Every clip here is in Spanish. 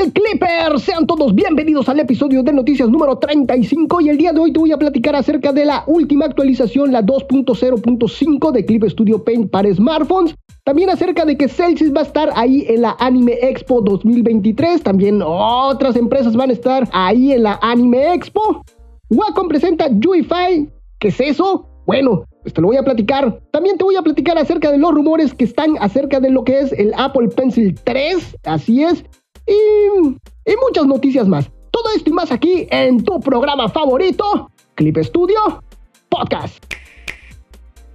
tal, Clippers? Sean todos bienvenidos al episodio de noticias número 35 y el día de hoy te voy a platicar acerca de la última actualización, la 2.0.5 de Clip Studio Paint para smartphones. También acerca de que Celsius va a estar ahí en la Anime Expo 2023. También otras empresas van a estar ahí en la Anime Expo. Wacom presenta UEFI. ¿Qué es eso? Bueno, pues te lo voy a platicar. También te voy a platicar acerca de los rumores que están acerca de lo que es el Apple Pencil 3. Así es. Y, y muchas noticias más. Todo esto y más aquí en tu programa favorito, Clip Studio Podcast.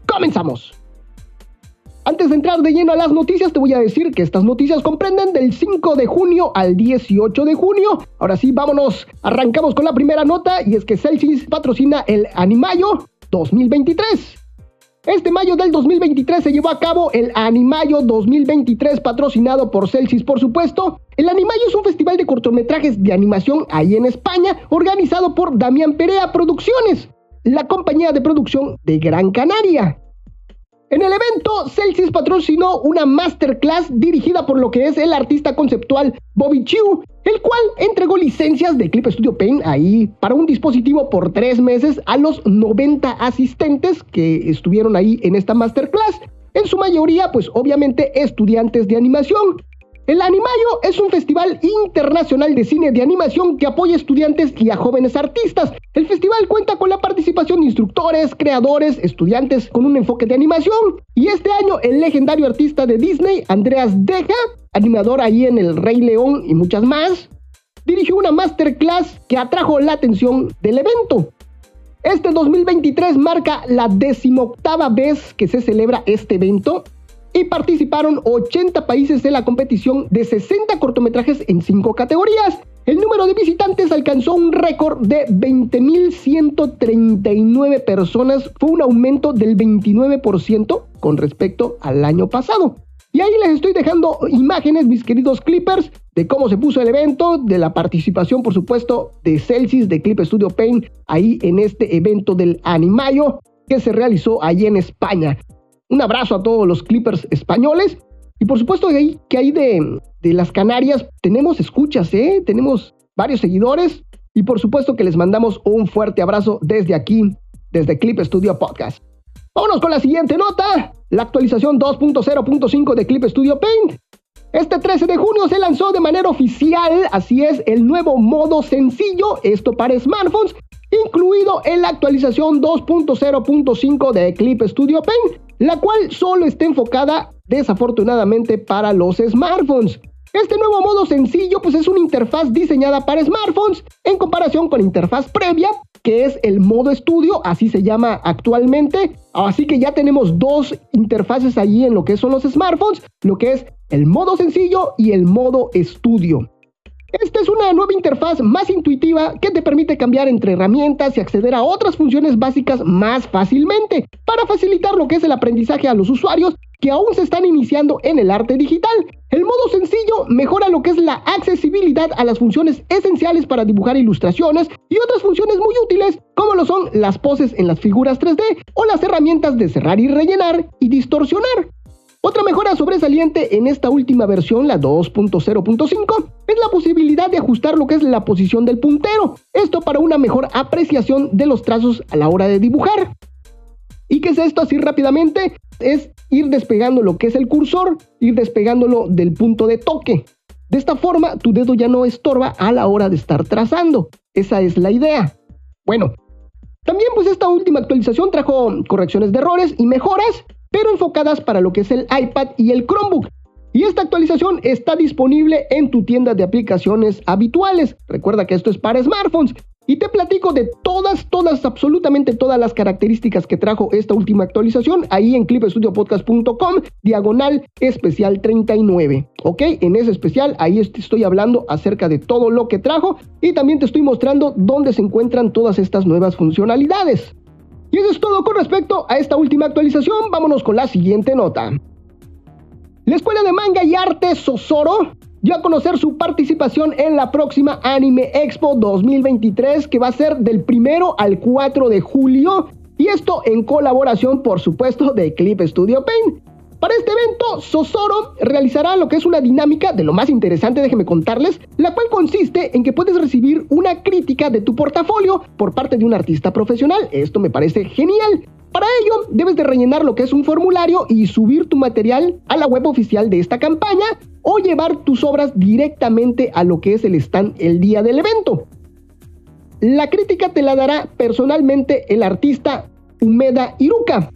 Comenzamos. Antes de entrar de lleno a las noticias, te voy a decir que estas noticias comprenden del 5 de junio al 18 de junio. Ahora sí, vámonos. Arrancamos con la primera nota y es que Celsius patrocina el Animayo 2023. Este mayo del 2023 se llevó a cabo el Animayo 2023 patrocinado por Celsius por supuesto. El Animayo es un festival de cortometrajes de animación ahí en España organizado por Damián Perea Producciones, la compañía de producción de Gran Canaria. En el evento, Celsius patrocinó una masterclass dirigida por lo que es el artista conceptual Bobby Chiu, el cual entregó licencias de Clip Studio Paint ahí para un dispositivo por tres meses a los 90 asistentes que estuvieron ahí en esta masterclass. En su mayoría, pues obviamente estudiantes de animación. El Animayo es un festival internacional de cine de animación que apoya a estudiantes y a jóvenes artistas. El festival cuenta con la participación de instructores, creadores, estudiantes con un enfoque de animación. Y este año el legendario artista de Disney, Andreas Deja, animador ahí en El Rey León y muchas más, dirigió una masterclass que atrajo la atención del evento. Este 2023 marca la decimoctava vez que se celebra este evento y participaron 80 países en la competición de 60 cortometrajes en 5 categorías. El número de visitantes alcanzó un récord de 20.139 personas, fue un aumento del 29% con respecto al año pasado. Y ahí les estoy dejando imágenes, mis queridos clippers, de cómo se puso el evento, de la participación, por supuesto, de Celsius, de Clip Studio Paint, ahí en este evento del Animayo que se realizó allí en España. Un abrazo a todos los Clippers españoles. Y por supuesto que ahí, que hay de, de las Canarias tenemos escuchas, ¿eh? tenemos varios seguidores. Y por supuesto que les mandamos un fuerte abrazo desde aquí, desde Clip Studio Podcast. Vámonos con la siguiente nota, la actualización 2.0.5 de Clip Studio Paint. Este 13 de junio se lanzó de manera oficial, así es, el nuevo modo sencillo, esto para smartphones, incluido en la actualización 2.0.5 de Clip Studio Paint, la cual solo está enfocada desafortunadamente para los smartphones. Este nuevo modo sencillo pues es una interfaz diseñada para smartphones en comparación con la interfaz previa que es el modo estudio, así se llama actualmente. Así que ya tenemos dos interfaces allí en lo que son los smartphones, lo que es el modo sencillo y el modo estudio. Esta es una nueva interfaz más intuitiva que te permite cambiar entre herramientas y acceder a otras funciones básicas más fácilmente para facilitar lo que es el aprendizaje a los usuarios que aún se están iniciando en el arte digital. El modo sencillo mejora lo que es la accesibilidad a las funciones esenciales para dibujar ilustraciones y otras funciones muy útiles como lo son las poses en las figuras 3D o las herramientas de cerrar y rellenar y distorsionar. Otra mejora sobresaliente en esta última versión, la 2.0.5, es la posibilidad de ajustar lo que es la posición del puntero. Esto para una mejor apreciación de los trazos a la hora de dibujar. ¿Y qué es esto así rápidamente? Es ir despegando lo que es el cursor, ir despegándolo del punto de toque. De esta forma, tu dedo ya no estorba a la hora de estar trazando. Esa es la idea. Bueno, también pues esta última actualización trajo correcciones de errores y mejoras pero enfocadas para lo que es el iPad y el Chromebook. Y esta actualización está disponible en tu tienda de aplicaciones habituales. Recuerda que esto es para smartphones. Y te platico de todas, todas, absolutamente todas las características que trajo esta última actualización ahí en clipstudiopodcast.com, diagonal especial 39. Ok, en ese especial ahí estoy hablando acerca de todo lo que trajo y también te estoy mostrando dónde se encuentran todas estas nuevas funcionalidades. Y eso es todo con respecto a esta última actualización. Vámonos con la siguiente nota. La Escuela de Manga y Arte Sosoro dio a conocer su participación en la próxima Anime Expo 2023 que va a ser del 1 al 4 de julio y esto en colaboración por supuesto de Clip Studio Paint. Para este evento, Sosoro realizará lo que es una dinámica de lo más interesante, déjenme contarles, la cual consiste en que puedes recibir una crítica de tu portafolio por parte de un artista profesional. Esto me parece genial. Para ello, debes de rellenar lo que es un formulario y subir tu material a la web oficial de esta campaña o llevar tus obras directamente a lo que es el stand el día del evento. La crítica te la dará personalmente el artista Umeda Iruka,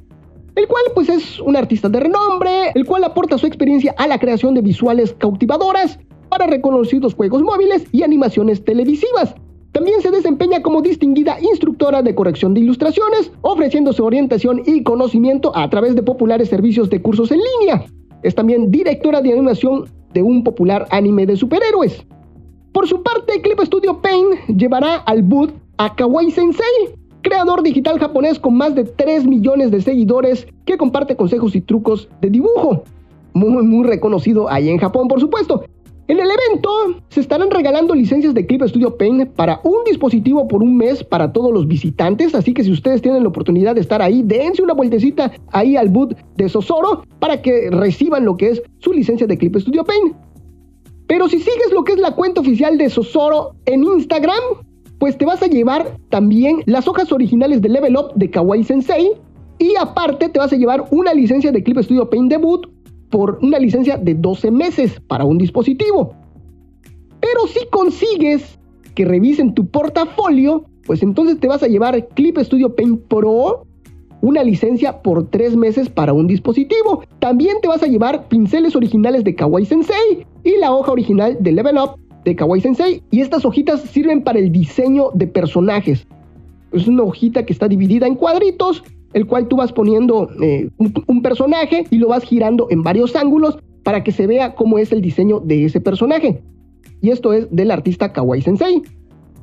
el cual pues es un artista de renombre, el cual aporta su experiencia a la creación de visuales cautivadoras para reconocidos juegos móviles y animaciones televisivas. También se desempeña como distinguida instructora de corrección de ilustraciones, ofreciendo su orientación y conocimiento a través de populares servicios de cursos en línea. Es también directora de animación de un popular anime de superhéroes. Por su parte, Clip Studio Paint llevará al boot a Kawaii Sensei, creador digital japonés con más de 3 millones de seguidores que comparte consejos y trucos de dibujo. Muy, muy reconocido ahí en Japón, por supuesto. En el evento se estarán regalando licencias de Clip Studio Paint para un dispositivo por un mes para todos los visitantes, así que si ustedes tienen la oportunidad de estar ahí, dense una vueltecita ahí al boot de Sosoro para que reciban lo que es su licencia de Clip Studio Paint. Pero si sigues lo que es la cuenta oficial de Sosoro en Instagram, pues te vas a llevar también las hojas originales de Level Up de Kawaii Sensei y aparte te vas a llevar una licencia de Clip Studio Paint Debut por una licencia de 12 meses para un dispositivo. Pero si consigues que revisen tu portafolio, pues entonces te vas a llevar Clip Studio Paint Pro, una licencia por 3 meses para un dispositivo. También te vas a llevar pinceles originales de Kawaii Sensei y la hoja original de Level Up de Kawaii Sensei. Y estas hojitas sirven para el diseño de personajes. Es una hojita que está dividida en cuadritos el cual tú vas poniendo eh, un, personaje y lo vas girando en varios ángulos para que se vea cómo es el diseño de ese personaje. Y esto es del artista Kawaii Sensei.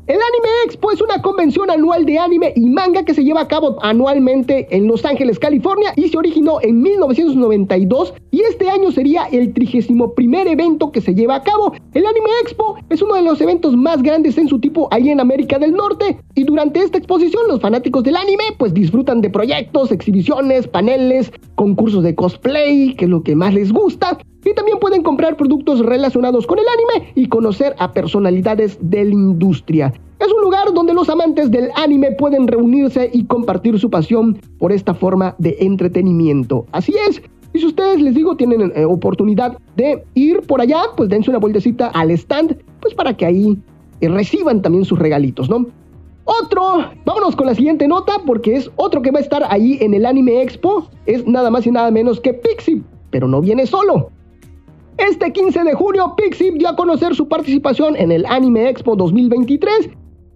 El Anime Expo es una convención anual de anime y manga que se lleva a cabo anualmente en Los Ángeles, California y se originó en 1992 y este año sería el 31 evento que se lleva a cabo. El Anime Expo es uno de los eventos más grandes en su tipo ahí en América del Norte y durante esta exposición los fanáticos del anime pues disfrutan de proyectos, exhibiciones, paneles, concursos de cosplay, que es lo que más les gusta, y también pueden comprar productos relacionados con el anime y conocer a personalidades de la industria. Es un lugar donde los amantes del anime pueden reunirse y compartir su pasión por esta forma de entretenimiento. Así es. Y si ustedes les digo tienen eh, oportunidad de ir por allá, pues dense una vueltecita al stand, pues para que ahí eh, reciban también sus regalitos, ¿no? Otro, vámonos con la siguiente nota porque es otro que va a estar ahí en el Anime Expo, es nada más y nada menos que Pixie, pero no viene solo. Este 15 de junio, Pixip dio a conocer su participación en el Anime Expo 2023.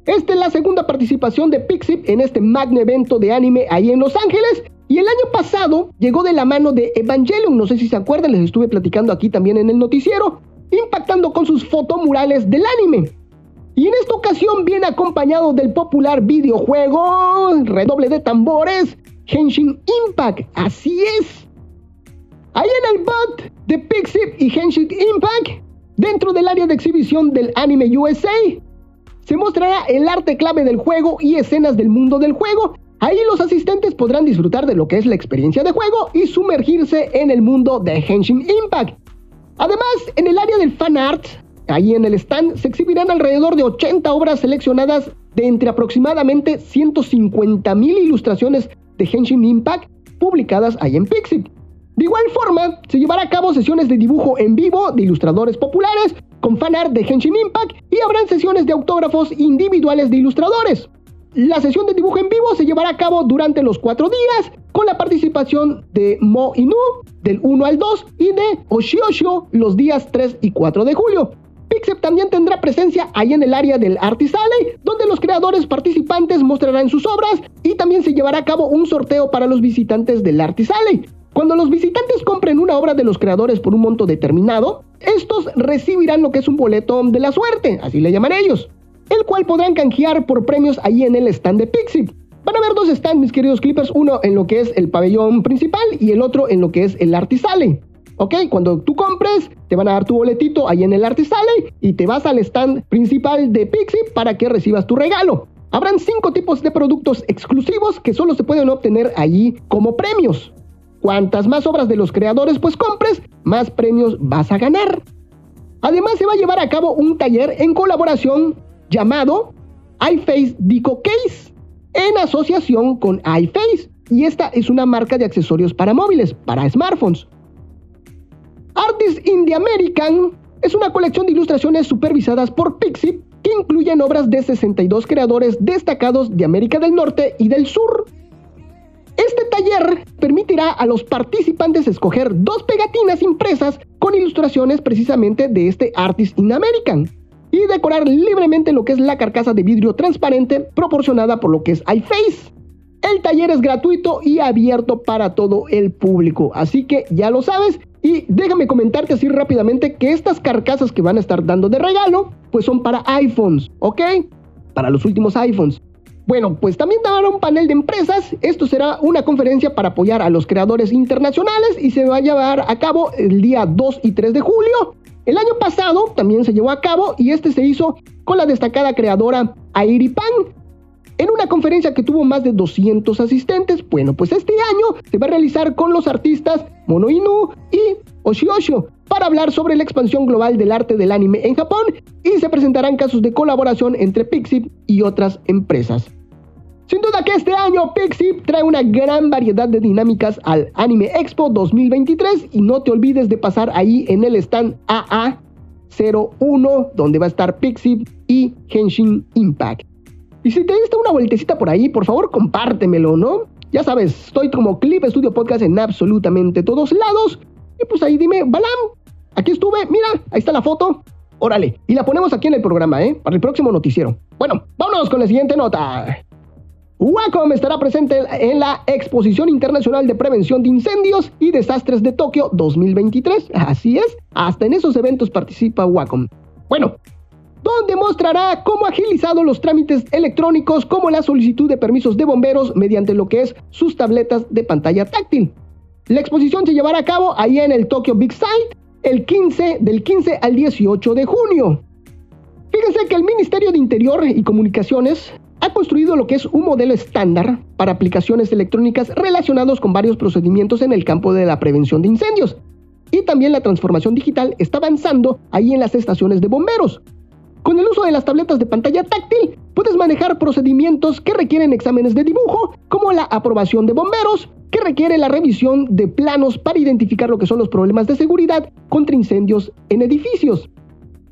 Esta es la segunda participación de Pixip en este magno evento de anime ahí en Los Ángeles. Y el año pasado llegó de la mano de Evangelion, no sé si se acuerdan, les estuve platicando aquí también en el noticiero, impactando con sus fotomurales del anime. Y en esta ocasión viene acompañado del popular videojuego, redoble de tambores, Henshin Impact. Así es. Ahí en el bot de Pixip y Henshin Impact, dentro del área de exhibición del Anime USA, se mostrará el arte clave del juego y escenas del mundo del juego. Ahí los asistentes podrán disfrutar de lo que es la experiencia de juego y sumergirse en el mundo de Henshin Impact. Además, en el área del fan art, ahí en el stand, se exhibirán alrededor de 80 obras seleccionadas de entre aproximadamente 150.000 ilustraciones de Henshin Impact publicadas ahí en Pixip. De igual forma, se llevará a cabo sesiones de dibujo en vivo de ilustradores populares con fanart de Henshin Impact y habrán sesiones de autógrafos individuales de ilustradores. La sesión de dibujo en vivo se llevará a cabo durante los cuatro días con la participación de Mo Inu del 1 al 2 y de Oshiosho los días 3 y 4 de julio. Pixep también tendrá presencia ahí en el área del Artisale, donde los creadores participantes mostrarán sus obras y también se llevará a cabo un sorteo para los visitantes del Artisale. Cuando los visitantes compren una obra de los creadores por un monto determinado, estos recibirán lo que es un boleto de la suerte, así le llaman ellos, el cual podrán canjear por premios ahí en el stand de Pixie. Van a haber dos stands, mis queridos clippers, uno en lo que es el pabellón principal y el otro en lo que es el Artisale. ¿Ok? Cuando tú compres, te van a dar tu boletito ahí en el Artisale y te vas al stand principal de Pixie para que recibas tu regalo. Habrán cinco tipos de productos exclusivos que solo se pueden obtener allí como premios. Cuantas más obras de los creadores pues compres, más premios vas a ganar. Además se va a llevar a cabo un taller en colaboración llamado iFace Dico Case en asociación con iFace y esta es una marca de accesorios para móviles, para smartphones. Artists in the American es una colección de ilustraciones supervisadas por Pixip que incluyen obras de 62 creadores destacados de América del Norte y del Sur. Este taller permitirá a los participantes escoger dos pegatinas impresas con ilustraciones precisamente de este Artist in American y decorar libremente lo que es la carcasa de vidrio transparente proporcionada por lo que es iFace. El taller es gratuito y abierto para todo el público, así que ya lo sabes. Y déjame comentarte así rápidamente que estas carcasas que van a estar dando de regalo, pues son para iPhones, ¿ok? Para los últimos iPhones. Bueno, pues también dará un panel de empresas. Esto será una conferencia para apoyar a los creadores internacionales y se va a llevar a cabo el día 2 y 3 de julio. El año pasado también se llevó a cabo y este se hizo con la destacada creadora Airipan, en una conferencia que tuvo más de 200 asistentes. Bueno, pues este año se va a realizar con los artistas Mono Inu y Oshiosho para hablar sobre la expansión global del arte del anime en Japón y se presentarán casos de colaboración entre Pixip y otras empresas. Sin duda que este año Pixip trae una gran variedad de dinámicas al Anime Expo 2023 y no te olvides de pasar ahí en el stand AA01 donde va a estar Pixip y Henshin Impact. Y si te diste una vueltecita por ahí, por favor compártemelo, ¿no? Ya sabes, estoy como Clip Studio Podcast en absolutamente todos lados. Y pues ahí dime, Balam, aquí estuve, mira, ahí está la foto. Órale, y la ponemos aquí en el programa, ¿eh? Para el próximo noticiero. Bueno, vámonos con la siguiente nota. Wacom estará presente en la Exposición Internacional de Prevención de Incendios y Desastres de Tokio 2023. Así es, hasta en esos eventos participa Wacom. Bueno, donde mostrará cómo ha agilizado los trámites electrónicos como la solicitud de permisos de bomberos mediante lo que es sus tabletas de pantalla táctil. La exposición se llevará a cabo ahí en el Tokyo Big Sight el 15 del 15 al 18 de junio. Fíjense que el Ministerio de Interior y Comunicaciones ha construido lo que es un modelo estándar para aplicaciones electrónicas relacionados con varios procedimientos en el campo de la prevención de incendios. Y también la transformación digital está avanzando ahí en las estaciones de bomberos. Con el uso de las tabletas de pantalla táctil, puedes manejar procedimientos que requieren exámenes de dibujo, como la aprobación de bomberos, que requiere la revisión de planos para identificar lo que son los problemas de seguridad contra incendios en edificios.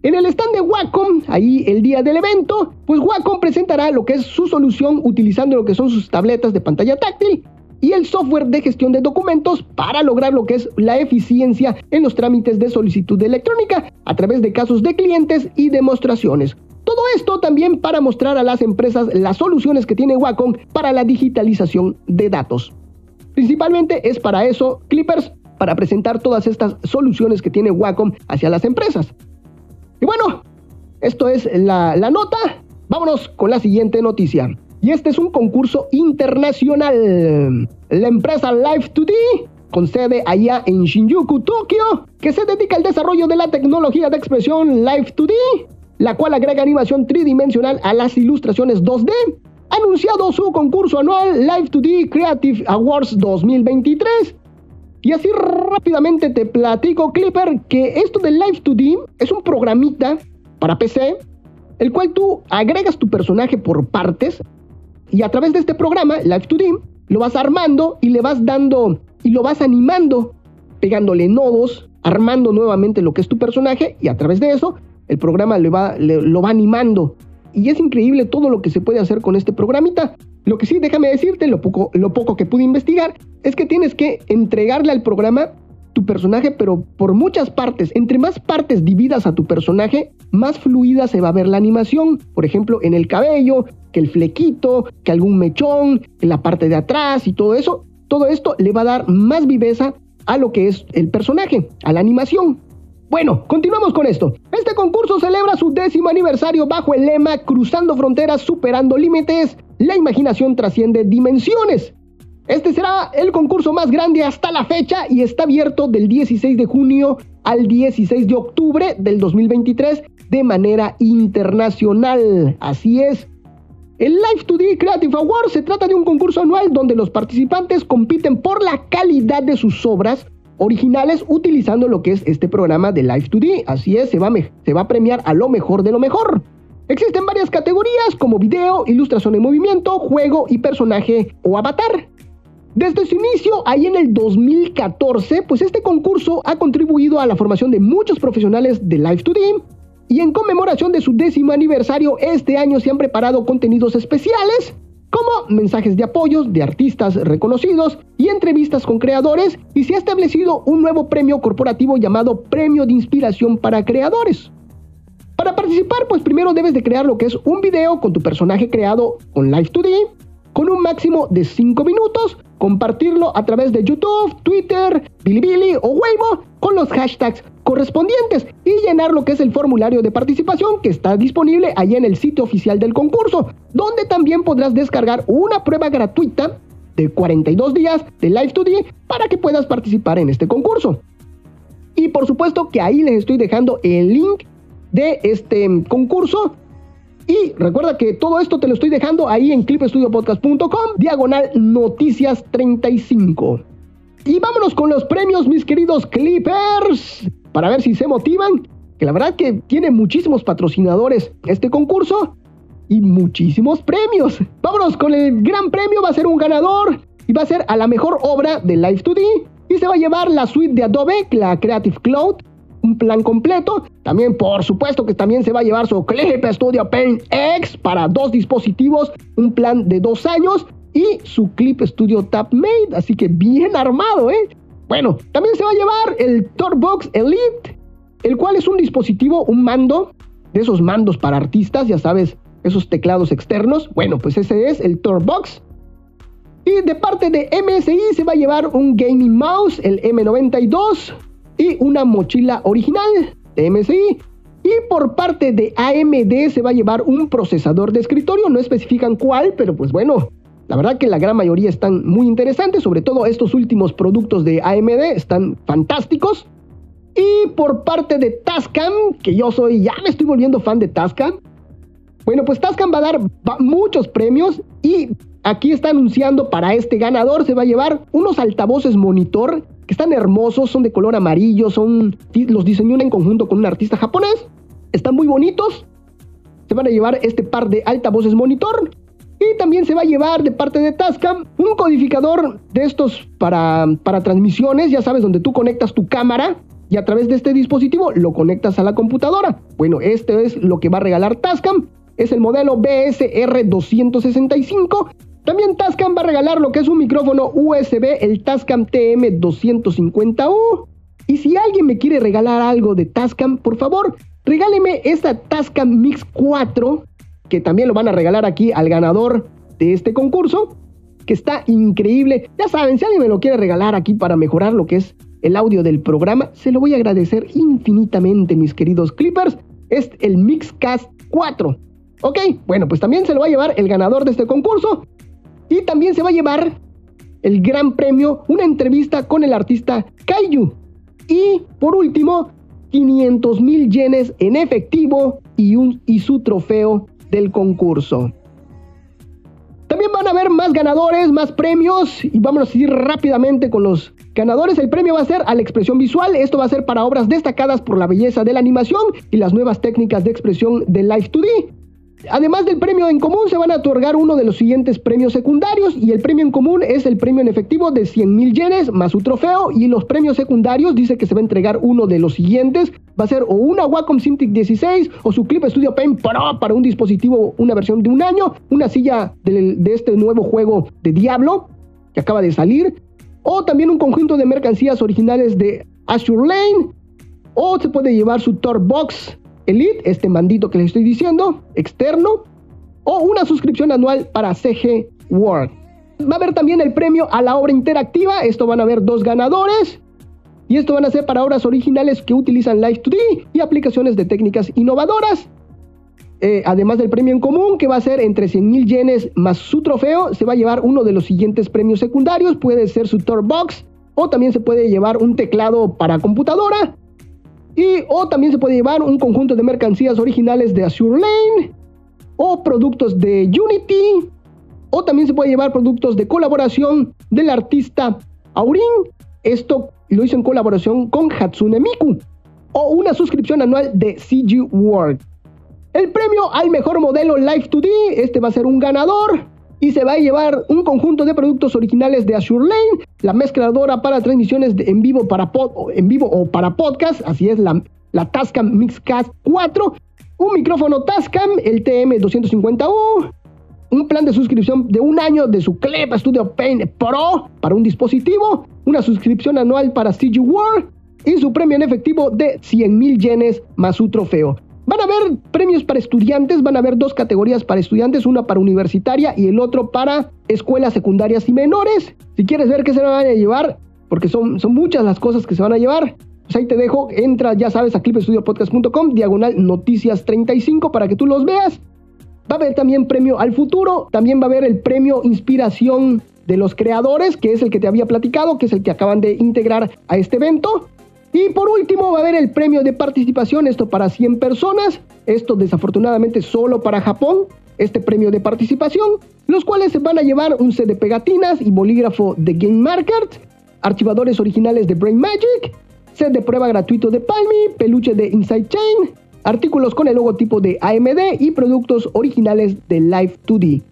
En el stand de Wacom, ahí el día del evento, pues Wacom presentará lo que es su solución utilizando lo que son sus tabletas de pantalla táctil y el software de gestión de documentos para lograr lo que es la eficiencia en los trámites de solicitud electrónica a través de casos de clientes y demostraciones. Todo esto también para mostrar a las empresas las soluciones que tiene Wacom para la digitalización de datos. Principalmente es para eso Clippers, para presentar todas estas soluciones que tiene Wacom hacia las empresas. Y bueno, esto es la, nota. Vámonos con la siguiente noticia. Y este es un concurso internacional. La empresa Life2D, con sede allá en Shinjuku, Tokio, que se dedica al desarrollo de la tecnología de expresión Life2D, la cual agrega animación tridimensional a las ilustraciones 2D, ha anunciado su concurso anual Life2D Creative Awards 2023. Y así rápidamente te platico, Clipper, que esto de Life2D es un programita para PC, el cual tú agregas tu personaje por partes y a través de este programa, Live2D, lo vas armando y le vas dando y lo vas animando, pegándole nodos, armando nuevamente lo que es tu personaje y a través de eso el programa va, lo va animando. Y es increíble todo lo que se puede hacer con este programita. Lo que sí, déjame decirte, lo poco, lo poco que pude investigar, es que tienes que entregarle al programa tu personaje, pero por muchas partes. Entre más partes dividas a tu personaje, más fluida se va a ver la animación. Por ejemplo, en el cabello, que el flequito, que algún mechón, en la parte de atrás y todo eso. Todo esto le va a dar más viveza a lo que es el personaje, a la animación. Bueno, continuamos con esto. Este concurso celebra su décimo aniversario bajo el lema Cruzando fronteras, superando límites. La imaginación trasciende dimensiones. Este será el concurso más grande hasta la fecha y está abierto del 16 de junio al 16 de octubre del 2023 de manera internacional. Así es. El Live 2D Creative Awards se trata de un concurso anual donde los participantes compiten por la calidad de sus obras originales utilizando lo que es este programa de Live 2D. Así es, se va, a premiar a lo mejor de lo mejor. Existen varias categorías como video, ilustración en movimiento, juego y personaje o avatar. Desde su inicio, ahí en el 2014, pues este concurso ha contribuido a la formación de muchos profesionales de Live 2D y en conmemoración de su décimo aniversario, este año se han preparado contenidos especiales como mensajes de apoyos de artistas reconocidos y entrevistas con creadores y se ha establecido un nuevo premio corporativo llamado Premio de Inspiración para Creadores. Para participar, pues primero debes de crear lo que es un video con tu personaje creado con Live 2D, con un máximo de 5 minutos, compartirlo a través de YouTube, Twitter, Bilibili o Weibo con los hashtags correspondientes y llenar lo que es el formulario de participación que está disponible ahí en el sitio oficial del concurso, donde también podrás descargar una prueba gratuita de 42 días de Live 2D para que puedas participar en este concurso. Y por supuesto que ahí les estoy dejando el link de este concurso y recuerda que todo esto te lo estoy dejando ahí en clipestudiopodcast.com, diagonal noticias 35. Y vámonos con los premios, mis queridos Clippers, para ver si se motivan. Que la verdad que tiene muchísimos patrocinadores este concurso y muchísimos premios. Vámonos con el gran premio, va a ser un ganador y va a ser a la mejor obra de Live 2D y se va a llevar la suite de Adobe, la Creative Cloud, un plan completo. También, por supuesto, que también se va a llevar su Clip Studio Paint X para dos dispositivos, un plan de dos años y su Clip Studio TapMate. Así que bien armado, ¿eh? Bueno, también se va a llevar el Torbox Elite, el cual es un dispositivo, un mando, de esos mandos para artistas, ya sabes, esos teclados externos. Bueno, pues ese es el Torbox. Y de parte de MSI se va a llevar un gaming mouse, el M92, y una mochila original de MSI. Y por parte de AMD se va a llevar un procesador de escritorio, no especifican cuál, pero pues bueno, la verdad que la gran mayoría están muy interesantes, sobre todo estos últimos productos de AMD están fantásticos. Y por parte de Tascam, que yo soy, ya me estoy volviendo fan de Tascam. Bueno, pues Tascam va a dar muchos premios y aquí está anunciando para este ganador se va a llevar unos altavoces monitor que están hermosos, son de color amarillo, son los diseñó en conjunto con un artista japonés. Están muy bonitos. Se van a llevar este par de altavoces monitor y también se va a llevar de parte de Tascam un codificador de estos para, para transmisiones, ya sabes, donde tú conectas tu cámara y a través de este dispositivo lo conectas a la computadora. Bueno, este es lo que va a regalar Tascam. Es el modelo BSR 265 también Tascam va a regalar lo que es un micrófono USB, el Tascam TM250U. Y si alguien me quiere regalar algo de Tascam, por favor, regáleme esta Tascam Mix 4, que también lo van a regalar aquí al ganador de este concurso, que está increíble. Ya saben, si alguien me lo quiere regalar aquí para mejorar lo que es el audio del programa, se lo voy a agradecer infinitamente, mis queridos clippers. Es el Mixcast 4. Ok, bueno, pues también se lo va a llevar el ganador de este concurso. Y también se va a llevar el gran premio, una entrevista con el artista Kaiju. Y por último, 500 mil yenes en efectivo y, un, su trofeo del concurso. También van a haber más ganadores, más premios y vamos a ir rápidamente con los ganadores. El premio va a ser a la expresión visual. Esto va a ser para obras destacadas por la belleza de la animación y las nuevas técnicas de expresión de Live 2D. Además del premio en común, se van a otorgar uno de los siguientes premios secundarios y el premio en común es el premio en efectivo de 100 mil yenes más su trofeo y los premios secundarios dice que se va a entregar uno de los siguientes. Va a ser o una Wacom Cintiq 16 o su Clip Studio Paint Pro para un dispositivo, una versión de un año, una silla de, de este nuevo juego de Diablo que acaba de salir o también un conjunto de mercancías originales de Azure Lane o se puede llevar su Tor Box Elite, este mandito que les estoy diciendo, externo, o una suscripción anual para CG World. Va a haber también el premio a la obra interactiva, esto van a haber dos ganadores, y esto van a ser para obras originales que utilizan Live 2D y aplicaciones de técnicas innovadoras. Eh, además del premio en común, que va a ser entre 100 mil yenes más su trofeo, se va a llevar uno de los siguientes premios secundarios, puede ser su Tour Box, o también se puede llevar un teclado para computadora, y o también se puede llevar un conjunto de mercancías originales de Azure Lane. o productos de Unity, o también se puede llevar productos de colaboración del artista Aurin. Esto lo hizo en colaboración con Hatsune Miku. O una suscripción anual de CG World. El premio al mejor modelo Live 2D, este va a ser un ganador. Y se va a llevar un conjunto de productos originales de Azure Lane, la mezcladora para transmisiones en, vivo para en vivo o para podcast, así es la, la Tascam Mixcast 4, un micrófono Tascam, el TM250U, un plan de suscripción de un año de su CLEP Studio Paint Pro para un dispositivo, una suscripción anual para CG World y su premio en efectivo de 100 mil yenes más su trofeo. Van a haber premios para estudiantes, van a haber dos categorías para estudiantes, una para universitaria y el otro para escuelas secundarias y menores. Si quieres ver qué se van a llevar, porque son, son muchas las cosas que se van a llevar, pues ahí te dejo, entra, ya sabes, a clipestudiopodcast.com, diagonal noticias 35 para que tú los veas. Va a haber también premio al futuro, también va a haber el premio inspiración de los creadores, que es el que te había platicado, que es el que acaban de integrar a este evento. Y por último va a haber el premio de participación, esto para 100 personas, esto desafortunadamente solo para Japón, este premio de participación, los cuales se van a llevar un set de pegatinas y bolígrafo de Game Market, archivadores originales de Brain Magic, set de prueba gratuito de Palmy, peluche de Inside Chain, artículos con el logotipo de AMD y productos originales de Live 2D.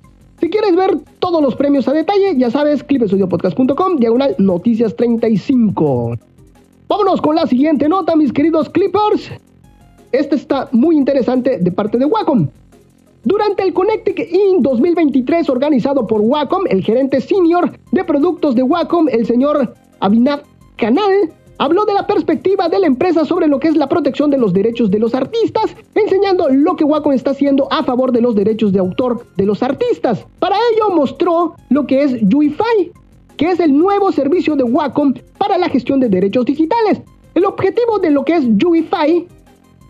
Si quieres ver todos los premios a detalle, ya sabes, clipestudiopodcast.com, diagonal noticias 35. Vámonos con la siguiente nota, mis queridos Clippers. Este está muy interesante de parte de Wacom. Durante el Connectic In 2023 organizado por Wacom, el gerente senior de productos de Wacom, el señor Abhinav Canal, habló de la perspectiva de la empresa sobre lo que es la protección de los derechos de los artistas, enseñando lo que Wacom está haciendo a favor de los derechos de autor de los artistas. Para ello mostró lo que es UIFI, que es el nuevo servicio de Wacom para la gestión de derechos digitales. El objetivo de lo que es UEFI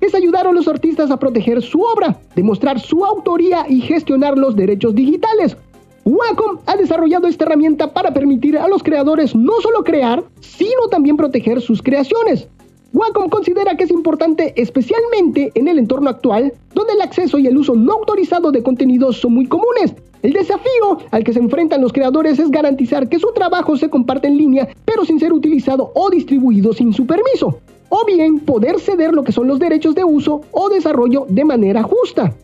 es ayudar a los artistas a proteger su obra, demostrar su autoría y gestionar los derechos digitales. Wacom ha desarrollado esta herramienta para permitir a los creadores no solo crear, sino también proteger sus creaciones. Wacom considera que es importante especialmente en el entorno actual, donde el acceso y el uso no autorizado de contenidos son muy comunes, el desafío al que se enfrentan los creadores es garantizar que su trabajo se comparte en línea, pero sin ser utilizado o distribuido sin su permiso. O bien poder ceder lo que son los derechos de uso o desarrollo de manera justa.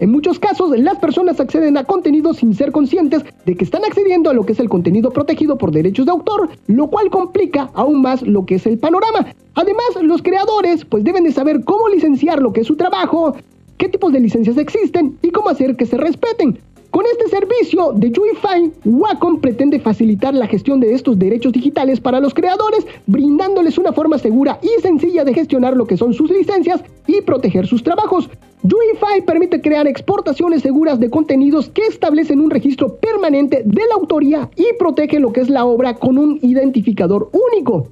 En muchos casos, las personas acceden a contenidos sin ser conscientes de que están accediendo a lo que es el contenido protegido por derechos de autor, lo cual complica aún más lo que es el panorama. Además, los creadores pues deben de saber cómo licenciar lo que es su trabajo, qué tipos de licencias existen y cómo hacer que se respeten. Con este servicio de UEFI, Wacom pretende facilitar la gestión de estos derechos digitales para los creadores, brindándoles una forma segura y sencilla de gestionar lo que son sus licencias y proteger sus trabajos. UEFI permite crear exportaciones seguras de contenidos que establecen un registro permanente de la autoría y protege lo que es la obra con un identificador único.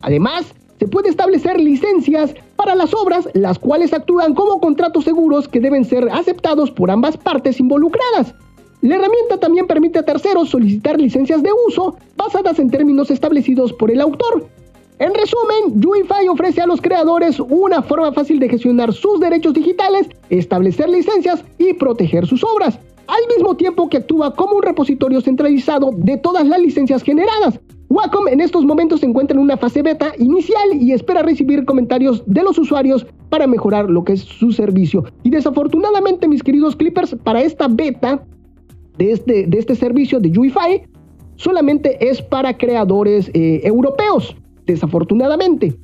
Además, se puede establecer licencias para las obras, las cuales actúan como contratos seguros que deben ser aceptados por ambas partes involucradas. La herramienta también permite a terceros solicitar licencias de uso basadas en términos establecidos por el autor. En resumen, UEFI ofrece a los creadores una forma fácil de gestionar sus derechos digitales, establecer licencias y proteger sus obras, al mismo tiempo que actúa como un repositorio centralizado de todas las licencias generadas. Wacom en estos momentos se encuentra en una fase beta inicial y espera recibir comentarios de los usuarios para mejorar lo que es su servicio. Y desafortunadamente, mis queridos Clippers, para esta beta de este, este servicio de UEFI solamente es para creadores eh, europeos, desafortunadamente.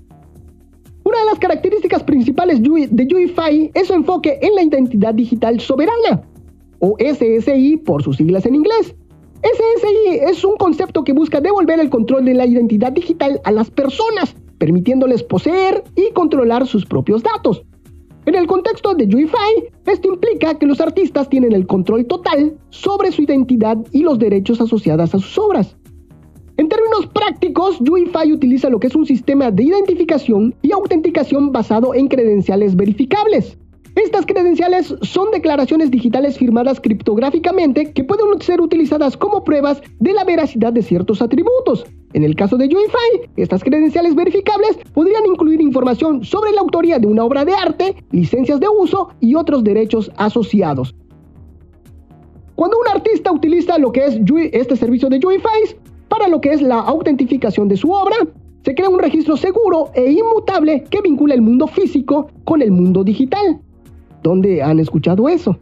Una de las características principales de UEFI es su enfoque en la identidad digital soberana, o SSI por sus siglas en inglés. SSI es un concepto que busca devolver el control de la identidad digital a las personas, permitiéndoles poseer y controlar sus propios datos. En el contexto de UEFI, esto implica que los artistas tienen el control total sobre su identidad y los derechos asociados a sus obras. En términos prácticos, UEFI utiliza lo que es un sistema de identificación y autenticación basado en credenciales verificables. Estas credenciales son declaraciones digitales firmadas criptográficamente que pueden ser utilizadas como pruebas de la veracidad de ciertos atributos. En el caso de UEFI, estas credenciales verificables podrían incluir información sobre la autoría de una obra de arte, licencias de uso y otros derechos asociados. Cuando un artista utiliza lo que es este servicio de Juify para lo que es la autentificación de su obra, se crea un registro seguro e inmutable que vincula el mundo físico con el mundo digital. ¿Dónde han escuchado eso?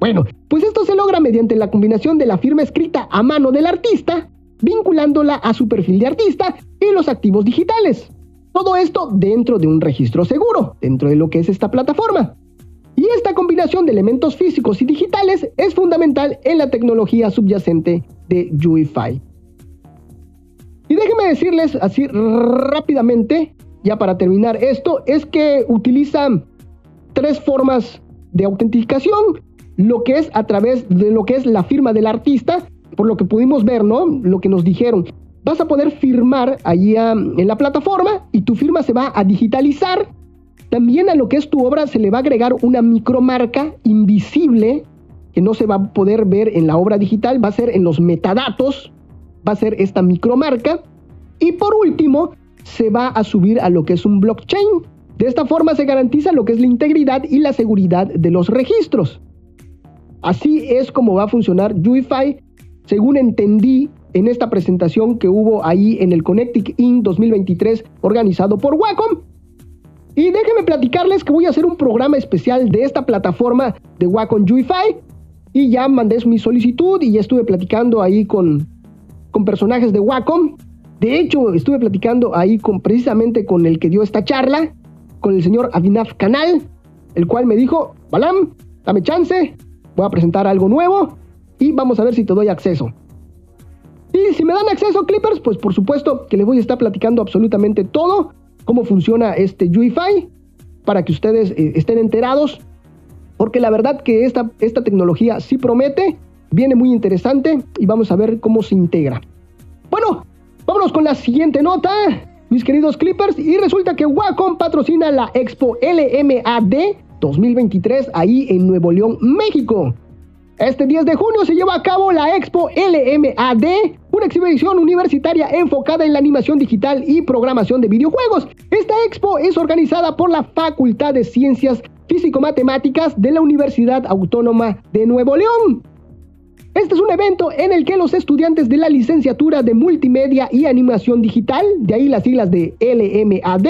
Bueno, pues esto se logra mediante la combinación de la firma escrita a mano del artista, vinculándola a su perfil de artista y los activos digitales. Todo esto dentro de un registro seguro, dentro de lo que es esta plataforma. Y esta combinación de elementos físicos y digitales es fundamental en la tecnología subyacente de UEFI. Y déjenme decirles así rápidamente, ya para terminar esto, es que utilizan tres formas de autenticación, lo que es a través de lo que es la firma del artista, por lo que pudimos ver, ¿no? Lo que nos dijeron. Vas a poder firmar allí en la plataforma y tu firma se va a digitalizar. También a lo que es tu obra se le va a agregar una micromarca invisible que no se va a poder ver en la obra digital, va a ser en los metadatos, va a ser esta micromarca. Y por último, se va a subir a lo que es un blockchain. De esta forma se garantiza lo que es la integridad y la seguridad de los registros. Así es como va a funcionar UEFI, según entendí en esta presentación que hubo ahí en el Connectic Inc. 2023 organizado por Wacom. Y déjenme platicarles que voy a hacer un programa especial de esta plataforma de Wacom UEFI. Y ya mandé mi solicitud y ya estuve platicando ahí con, con personajes de Wacom. De hecho, estuve platicando ahí con, precisamente con el que dio esta charla, con el señor Abhinav Canal, el cual me dijo, Balam, dame chance, voy a presentar algo nuevo y vamos a ver si te doy acceso. Y si me dan acceso Clippers, pues por supuesto que les voy a estar platicando absolutamente todo, cómo funciona este UEFI, para que ustedes eh, estén enterados, porque la verdad que esta, esta tecnología sí promete, viene muy interesante y vamos a ver cómo se integra. Bueno, vámonos con la siguiente nota, mis queridos Clippers, y resulta que Wacom patrocina la Expo LMAD 2023 ahí en Nuevo León, México. Este 10 de junio se lleva a cabo la Expo LMAD, una exhibición universitaria enfocada en la animación digital y programación de videojuegos. Esta expo es organizada por la Facultad de Ciencias Físico-Matemáticas de la Universidad Autónoma de Nuevo León. Este es un evento en el que los estudiantes de la licenciatura de Multimedia y Animación Digital, de ahí las siglas de LMAD,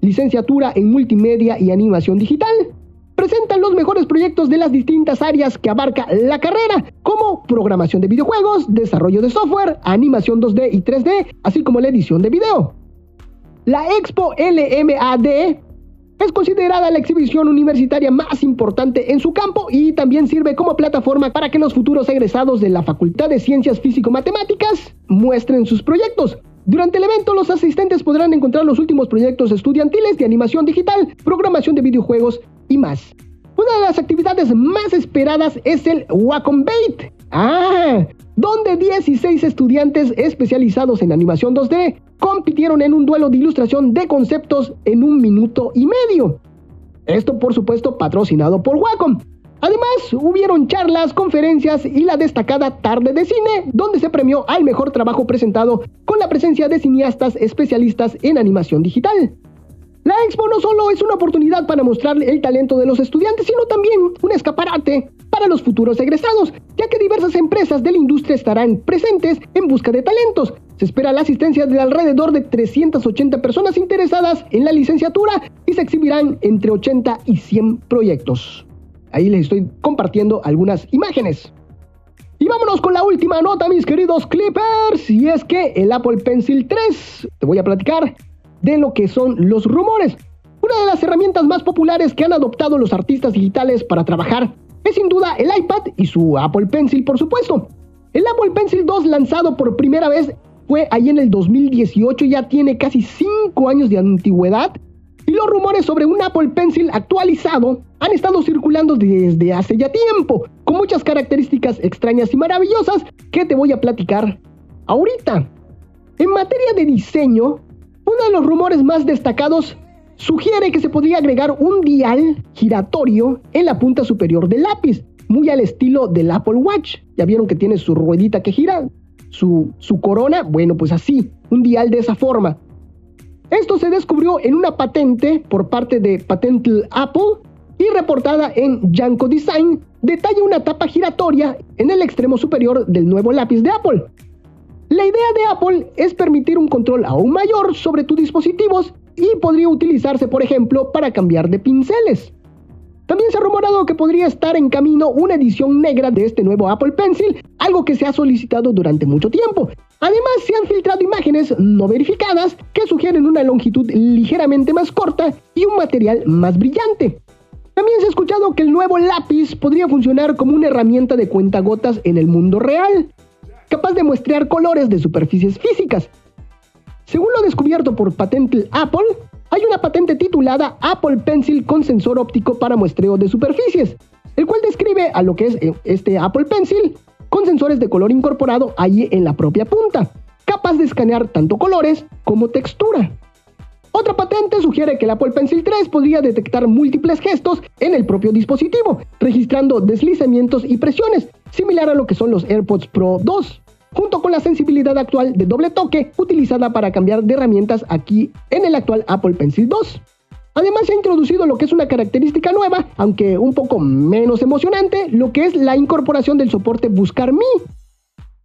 licenciatura en Multimedia y Animación Digital, presentan los mejores proyectos de las distintas áreas que abarca la carrera, como programación de videojuegos, desarrollo de software, animación 2D y 3D, así como la edición de video. La Expo LMAD es considerada la exhibición universitaria más importante en su campo y también sirve como plataforma para que los futuros egresados de la Facultad de Ciencias Físico-Matemáticas muestren sus proyectos. Durante el evento, los asistentes podrán encontrar los últimos proyectos estudiantiles de animación digital, programación de videojuegos y más. Una de las actividades más esperadas es el Wacom Bait. Ah, donde 16 estudiantes especializados en animación 2D compitieron en un duelo de ilustración de conceptos en un minuto y medio. Esto por supuesto patrocinado por Wacom. Además, hubieron charlas, conferencias y la destacada tarde de cine, donde se premió al mejor trabajo presentado con la presencia de cineastas especialistas en animación digital. La expo no solo es una oportunidad para mostrar el talento de los estudiantes, sino también un escaparate para los futuros egresados, ya que diversas empresas de la industria estarán presentes en busca de talentos. Se espera la asistencia de alrededor de 380 personas interesadas en la licenciatura y se exhibirán entre 80 y 100 proyectos. Ahí les estoy compartiendo algunas imágenes. Y vámonos con la última nota, mis queridos Clippers. Y es que el Apple Pencil 3, te voy a platicar, de lo que son los rumores. Una de las herramientas más populares que han adoptado los artistas digitales para trabajar es sin duda el iPad y su Apple Pencil, por supuesto. El Apple Pencil 2 lanzado por primera vez fue ahí en el 2018, ya tiene casi 5 años de antigüedad. Y los rumores sobre un Apple Pencil actualizado han estado circulando desde hace ya tiempo, con muchas características extrañas y maravillosas que te voy a platicar ahorita. En materia de diseño, uno de los rumores más destacados sugiere que se podría agregar un dial giratorio en la punta superior del lápiz, muy al estilo del Apple Watch. Ya vieron que tiene su ruedita que gira, su, su corona, bueno, pues así, un dial de esa forma. Esto se descubrió en una patente por parte de Patental Apple y reportada en Yanko Design detalla una tapa giratoria en el extremo superior del nuevo lápiz de Apple. La idea de Apple es permitir un control aún mayor sobre tus dispositivos y podría utilizarse, por ejemplo, para cambiar de pinceles. También se ha rumorado que podría estar en camino una edición negra de este nuevo Apple Pencil, algo que se ha solicitado durante mucho tiempo. Además, se han filtrado imágenes no verificadas que sugieren una longitud ligeramente más corta y un material más brillante. También se ha escuchado que el nuevo lápiz podría funcionar como una herramienta de cuentagotas en el mundo real, capaz de muestrear colores de superficies físicas. Según lo descubierto por Patente Apple, hay una patente titulada Apple Pencil con sensor óptico para muestreo de superficies, el cual describe a lo que es eh, este Apple Pencil con sensores de color incorporado ahí en la propia punta, capaz de escanear tanto colores como textura. Otra patente sugiere que el Apple Pencil 3 podría detectar múltiples gestos en el propio dispositivo, registrando deslizamientos y presiones, similar a lo que son los AirPods Pro 2 junto con la sensibilidad actual de doble toque utilizada para cambiar de herramientas aquí en el actual Apple Pencil 2. Además se ha introducido lo que es una característica nueva, aunque un poco menos emocionante, lo que es la incorporación del soporte Buscar Me,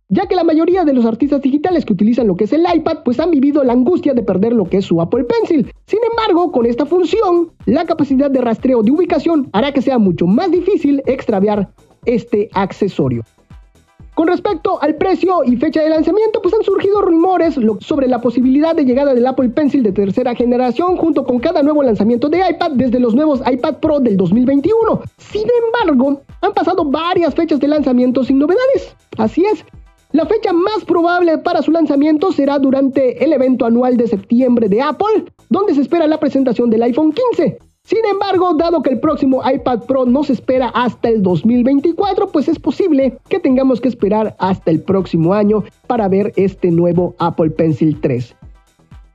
ya que la mayoría de los artistas digitales que utilizan lo que es el iPad pues han vivido la angustia de perder lo que es su Apple Pencil. Sin embargo, con esta función, la capacidad de rastreo de ubicación hará que sea mucho más difícil extraviar este accesorio. Con respecto al precio y fecha de lanzamiento, pues han surgido rumores sobre la posibilidad de llegada del Apple Pencil de tercera generación junto con cada nuevo lanzamiento de iPad desde los nuevos iPad Pro del 2021. Sin embargo, han pasado varias fechas de lanzamiento sin novedades. Así es, la fecha más probable para su lanzamiento será durante el evento anual de septiembre de Apple, donde se espera la presentación del iPhone 15. Sin embargo, dado que el próximo iPad Pro no se espera hasta el 2024, pues es posible que tengamos que esperar hasta el próximo año para ver este nuevo Apple Pencil 3.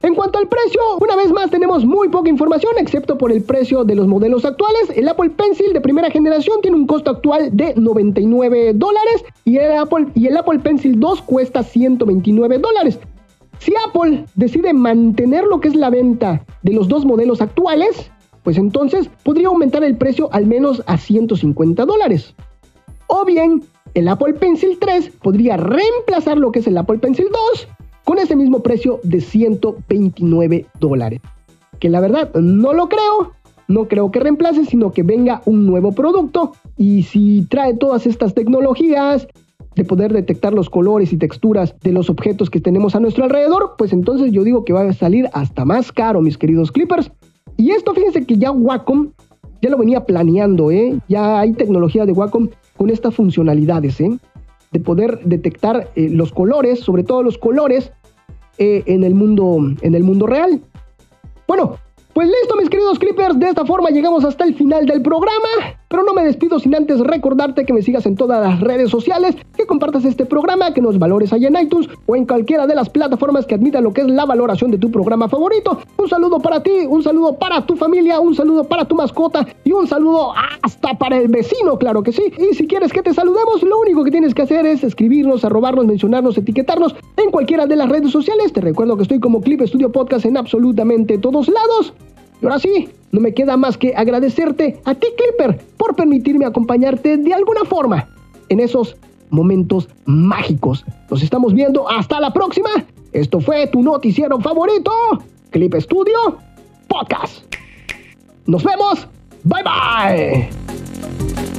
En cuanto al precio, una vez más tenemos muy poca información, excepto por el precio de los modelos actuales. El Apple Pencil de primera generación tiene un costo actual de 99 dólares y el Apple, y el Apple Pencil 2 cuesta 129 dólares. Si Apple decide mantener lo que es la venta de los dos modelos actuales, pues entonces podría aumentar el precio al menos a 150 dólares. O bien, el Apple Pencil 3 podría reemplazar lo que es el Apple Pencil 2 con ese mismo precio de 129 dólares. Que la verdad no lo creo, no creo que reemplace, sino que venga un nuevo producto y si trae todas estas tecnologías de poder detectar los colores y texturas de los objetos que tenemos a nuestro alrededor, pues entonces yo digo que va a salir hasta más caro, mis queridos clippers. Y esto, fíjense que ya Wacom ya lo venía planeando, ¿eh? Ya hay tecnología de Wacom con estas funcionalidades, ¿eh? De poder detectar eh, los colores, sobre todo los colores, eh, en, el mundo, en el mundo real. Bueno, pues listo, mis queridos Clippers, de esta forma llegamos hasta el final del programa. Pero no me despido sin antes recordarte que me sigas en todas las redes sociales, que compartas este programa, que nos valores allá en iTunes o en cualquiera de las plataformas que admita lo que es la valoración de tu programa favorito. Un saludo para ti, un saludo para tu familia, un saludo para tu mascota y un saludo hasta para el vecino, claro que sí. Y si quieres que te saludemos, lo único que tienes que hacer es escribirnos, arrobarnos, mencionarnos, etiquetarnos en cualquiera de las redes sociales. Te recuerdo que estoy como Clip Studio Podcast en absolutamente todos lados. Y ahora sí, no me queda más que agradecerte a ti, Clipper, por permitirme acompañarte de alguna forma en esos momentos mágicos. Nos estamos viendo hasta la próxima. Esto fue tu noticiero favorito, Clip Studio Podcast. Nos vemos. Bye bye.